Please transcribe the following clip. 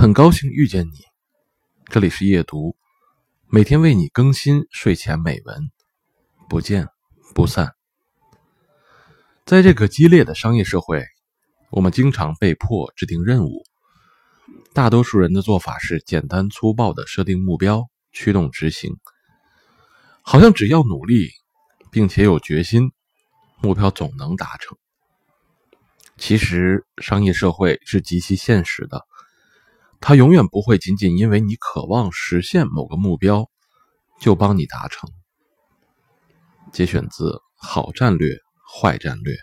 很高兴遇见你，这里是夜读，每天为你更新睡前美文，不见不散。在这个激烈的商业社会，我们经常被迫制定任务，大多数人的做法是简单粗暴的设定目标，驱动执行，好像只要努力，并且有决心，目标总能达成。其实，商业社会是极其现实的。他永远不会仅仅因为你渴望实现某个目标，就帮你达成。节选自《好战略，坏战略》。